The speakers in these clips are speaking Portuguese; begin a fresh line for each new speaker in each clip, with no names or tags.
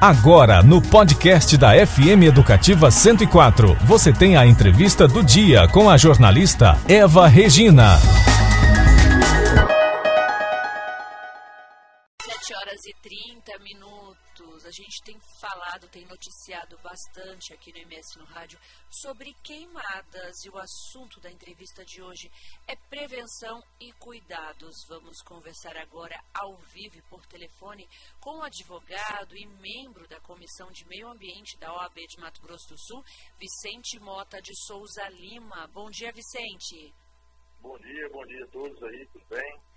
Agora, no podcast da FM Educativa 104, você tem a entrevista do dia com a jornalista Eva Regina.
7 horas e 30 minutos. A gente tem falado, tem noticiado bastante aqui no MS no Rádio sobre queimadas e o assunto da entrevista de hoje é prevenção e cuidados. Vamos conversar agora ao vivo por telefone com o advogado e membro da Comissão de Meio Ambiente da OAB de Mato Grosso do Sul, Vicente Mota de Souza Lima. Bom dia, Vicente.
Bom dia, bom dia a todos aí, tudo bem?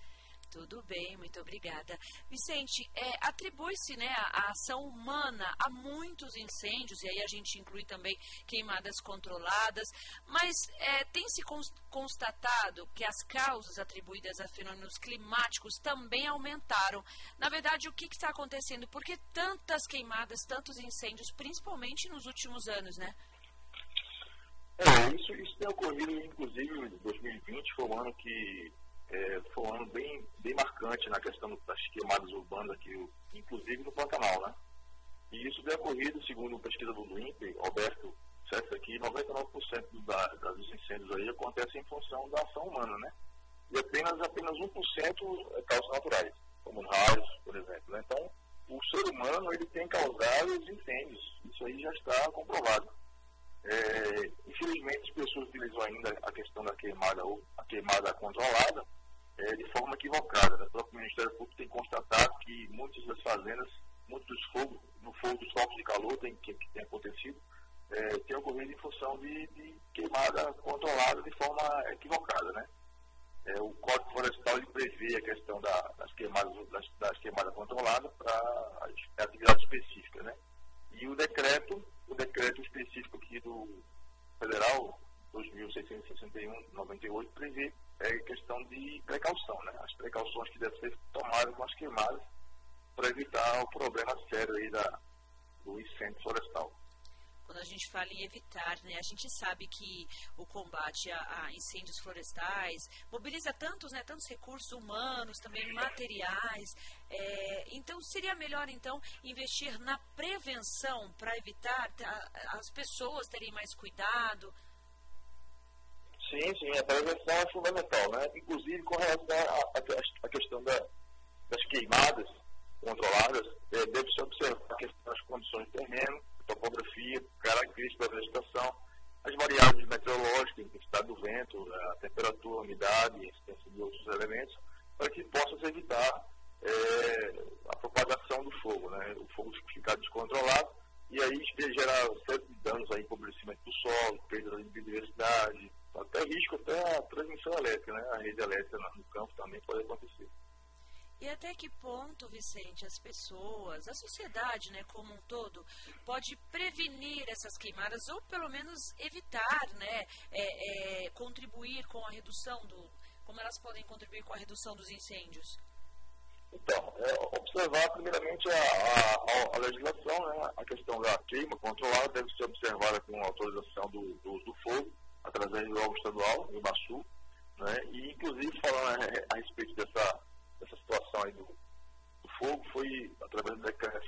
Tudo bem, muito obrigada. Vicente, é, atribui-se né, a, a, ação humana a muitos incêndios, e aí a gente inclui também queimadas controladas, mas é, tem se constatado que as causas atribuídas a fenômenos climáticos também aumentaram. Na verdade, o que está acontecendo? Por que tantas queimadas, tantos incêndios, principalmente nos últimos anos, né?
É, isso, isso tem ocorrido, inclusive, em 2020 foi um ano que é, foi um ano bem, bem marcante na questão das queimadas urbanas aqui, inclusive no Pantanal, né? E isso tem ocorrido, segundo pesquisa do INPE, Alberto César aqui, 99% da, dos incêndios aí acontecem em função da ação humana, né? E apenas, apenas 1% é causas naturais, como raios, por exemplo. Né? Então, o ser humano ele tem causado os incêndios, isso aí já está comprovado. É, infelizmente, as pessoas utilizam ainda a questão da queimada ou a queimada controlada é, de forma equivocada. O próprio Ministério Público tem constatado que muitas das fazendas, muitos dos fogos, no fogo dos focos de calor tem, que, que tem acontecido, é, tem ocorrido em função de, de, queimada controlada de forma equivocada, né? É, o Código Florestal ele prevê a questão da, das queimadas das, das queimadas controladas para atividades específicas, né? E o decreto, o decreto específico aqui do federal 2661/98 prevê é questão de precaução, né? As precauções que devem ser tomadas com as queimadas para evitar o problema sério aí da, do incêndio florestal.
Quando a gente fala em evitar, né, a gente sabe que o combate a, a incêndios florestais mobiliza tantos, né, tantos recursos humanos, também materiais. É, então, seria melhor, então, investir na prevenção para evitar tá, as pessoas terem mais cuidado,
Sim, sim, a prevenção é fundamental, né? Inclusive com relação à questão da, das queimadas controladas, é, deve se observar as condições de terreno, topografia, características da vegetação, as variáveis meteorológicas, intensidade do vento, a temperatura, a umidade, a existência de outros elementos, para que possa evitar é, a propagação do fogo, né? O fogo ficar descontrolado e aí gerar certos danos aí, empobrecimento do solo, perda de biodiversidade, até risco até a transmissão elétrica, né? A rede elétrica no campo também pode acontecer.
E até que ponto, Vicente, as pessoas, a sociedade, né, como um todo, pode prevenir essas queimadas ou pelo menos evitar, né, é, é, contribuir com a redução do, como elas podem contribuir com a redução dos incêndios?
Então, é, observar primeiramente a, a, a, legislação, né, a questão da queima controlada deve ser observada com autorização do, do, do fogo através do órgão estadual, o IMASU, né? e inclusive falando a, a, respeito dessa situação aí do, do fogo, foi, através do decreto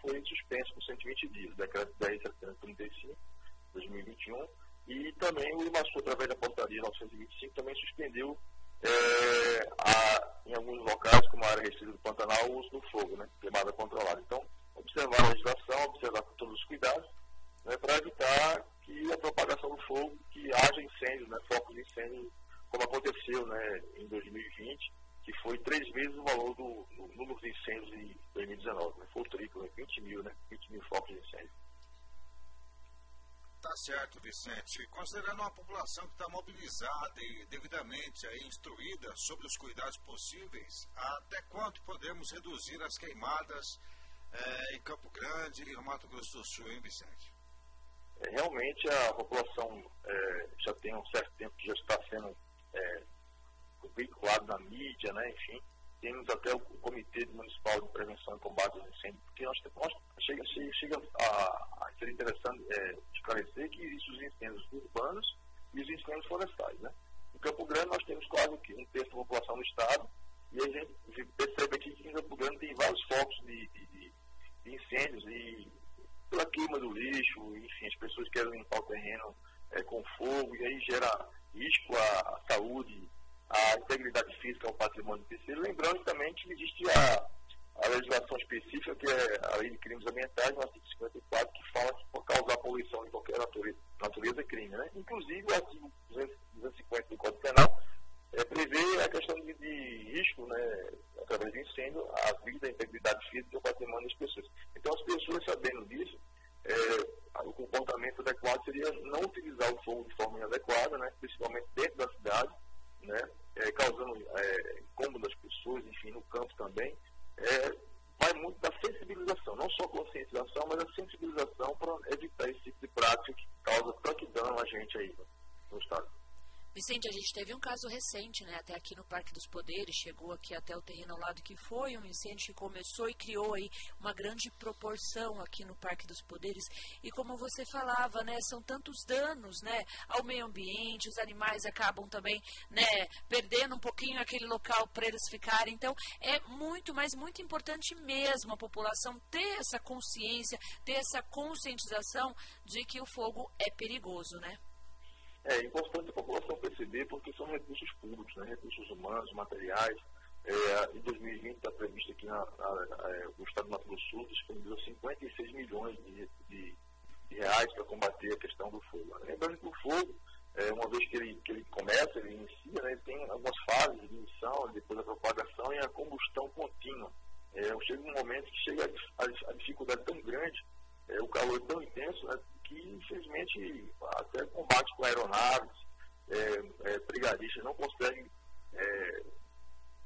foi suspenso por 120 dias, decreto 10.735, 2021, e também o IMASU, através da portaria 925, também suspendeu é, a, em alguns locais, como a área restrita do Pantanal, o uso do fogo, né, queimada controlada. Então, observar a legislação, observar com todos os cuidados, né, para evitar que a propagação do fogo, que haja incêndios, né, focos de incêndio, como aconteceu né, em 2020, que foi três vezes o valor do, do número de incêndios em 2019. Né, foi o triplo, né, 20 mil, né, 20 mil focos de incêndio.
Certo, Vicente. Considerando uma população que está mobilizada e devidamente aí, instruída sobre os cuidados possíveis, até quanto podemos reduzir as queimadas é, em Campo Grande e no Mato Grosso do Sul, hein, Vicente?
É, realmente a população é, já tem um certo tempo que já está sendo é, veiculado na mídia, né, enfim. Temos até o Comitê Municipal de Prevenção e Combate aos Incêndios, porque nós, nós chega, chega a, a, ser interessante é, esclarecer que existem os incêndios urbanos e os incêndios florestais. Né? Em Campo Grande nós temos quase um terço da população do estado e a gente percebe aqui que em Campo Grande tem vários focos de, de, de incêndios e pela queima do lixo, enfim, as pessoas querem limpar o terreno é, com fogo e aí gera risco à, saúde, à integridade física, ao patrimônio terceiro. Lembrando também que existe a, a legislação específica, que é a Lei de Crimes Ambientais, no artigo 54, que fala que por causar poluição de qualquer natureza, natureza é crime. Né? Inclusive, o artigo 250 do Código Penal é, prevê a questão de, de risco, né, através de incêndio, a vida, a integridade física e o patrimônio das pessoas. Então, as pessoas sabendo disso, é, o comportamento adequado seria não utilizar o fogo de forma inadequada, né, principalmente dentro da cidade, né, é, causando é, incômodo às pessoas, enfim, no campo também. É, vai muito da sensibilização, não só conscientização, mas a sensibilização para evitar esse tipo de prática que causa tanto dano a gente aí no Estado.
Vicente, a gente teve um caso recente, né, até aqui no Parque dos Poderes, chegou aqui até o terreno ao lado, que foi um incêndio que começou e criou aí uma grande proporção aqui no Parque dos Poderes. E como você falava, né, são tantos danos, né, ao meio ambiente, os animais acabam também, né, perdendo um pouquinho aquele local para eles ficarem. Então, é muito, mas muito importante mesmo a população ter essa consciência, ter essa conscientização de que o fogo é perigoso, né?
É importante a população perceber porque são recursos públicos, né? recursos humanos, materiais. É, em 2020 está previsto aqui na, na, na, é, o Estado do Mato Grosso Sul disponibilizou 56 milhões de, de, de reais para combater a questão do fogo. Lembrando que o fogo, é, uma vez que ele, que ele começa, ele inicia, né, ele tem algumas fases de ignição, depois a propagação e a combustão contínua. É, chega um momento que chega a, a, a dificuldade tão grande, é, o calor tão intenso, né, que infelizmente até combate com aeronaves, é, é, brigadistas não conseguem é,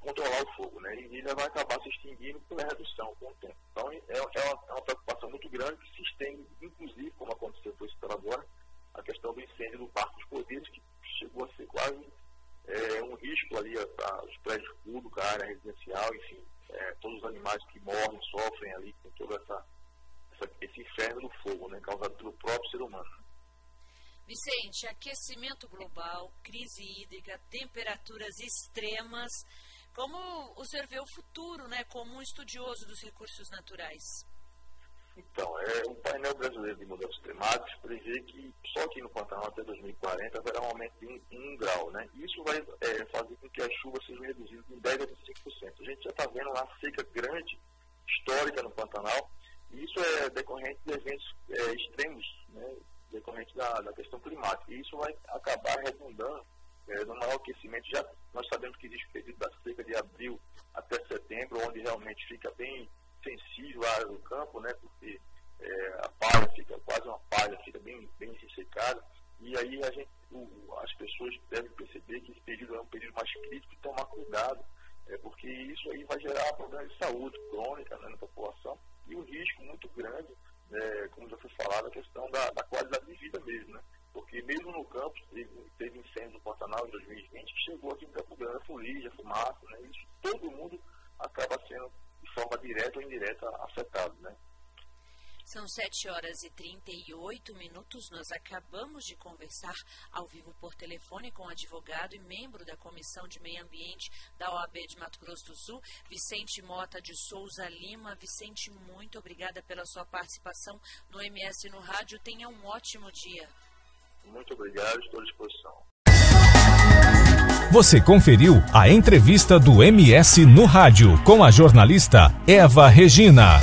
controlar o fogo, né? E ele vai acabar se extinguindo pela redução com o tempo. Então é, é, uma, é uma preocupação muito grande que se estende, inclusive, como aconteceu com esse agora, a questão do incêndio do Parque dos Poderes, que chegou a ser quase é, um risco ali para os prédios públicos, a área residencial, enfim, é, todos os animais que morrem, sofrem ali com toda essa essa, esse inferno do fogo, né, causado pelo próprio ser humano.
Vicente, aquecimento global, crise hídrica, temperaturas extremas. Como o senhor vê o futuro, né, como um estudioso dos recursos naturais?
Então, é, o painel brasileiro de mudanças climáticas prevê que só aqui no Pantanal até 2040 haverá um aumento de 1 um, um grau, né? Isso vai é, fazer com que as chuvas sejam reduzidas em 10 a 25%. A gente já está vendo uma seca grande, histórica no Pantanal, isso é decorrente de eventos é, extremos, né, decorrente da, da, questão climática. E isso vai acabar redundando é, no maior aquecimento. Já nós sabemos que existe o período da seca de abril até setembro, onde realmente fica bem sensível a área do campo, né, porque é, a palha fica quase uma palha, fica bem, bem ressecada. E aí a gente, o, as pessoas devem perceber que esse período é um período mais crítico e tomar cuidado, é, porque isso aí vai gerar problemas de saúde crônica né, na população e um risco muito grande, né, como já foi falado, a questão da, da, qualidade de vida mesmo, né? Porque mesmo no campo, teve, teve incêndio no Pantanal em 2020, que chegou aqui em Campo Grande, fuligem, fumaça, né? Isso todo mundo acaba sendo, de forma direta ou indireta, afetado, né?
São 7 horas e 38 minutos. Nós acabamos de conversar ao vivo por telefone com o advogado e membro da Comissão de Meio Ambiente da OAB de Mato Grosso do Sul, Vicente Mota de Souza Lima. Vicente, muito obrigada pela sua participação no MS no Rádio. Tenha um ótimo dia.
Muito obrigado, estou à disposição.
Você conferiu a entrevista do MS no Rádio com a jornalista Eva Regina.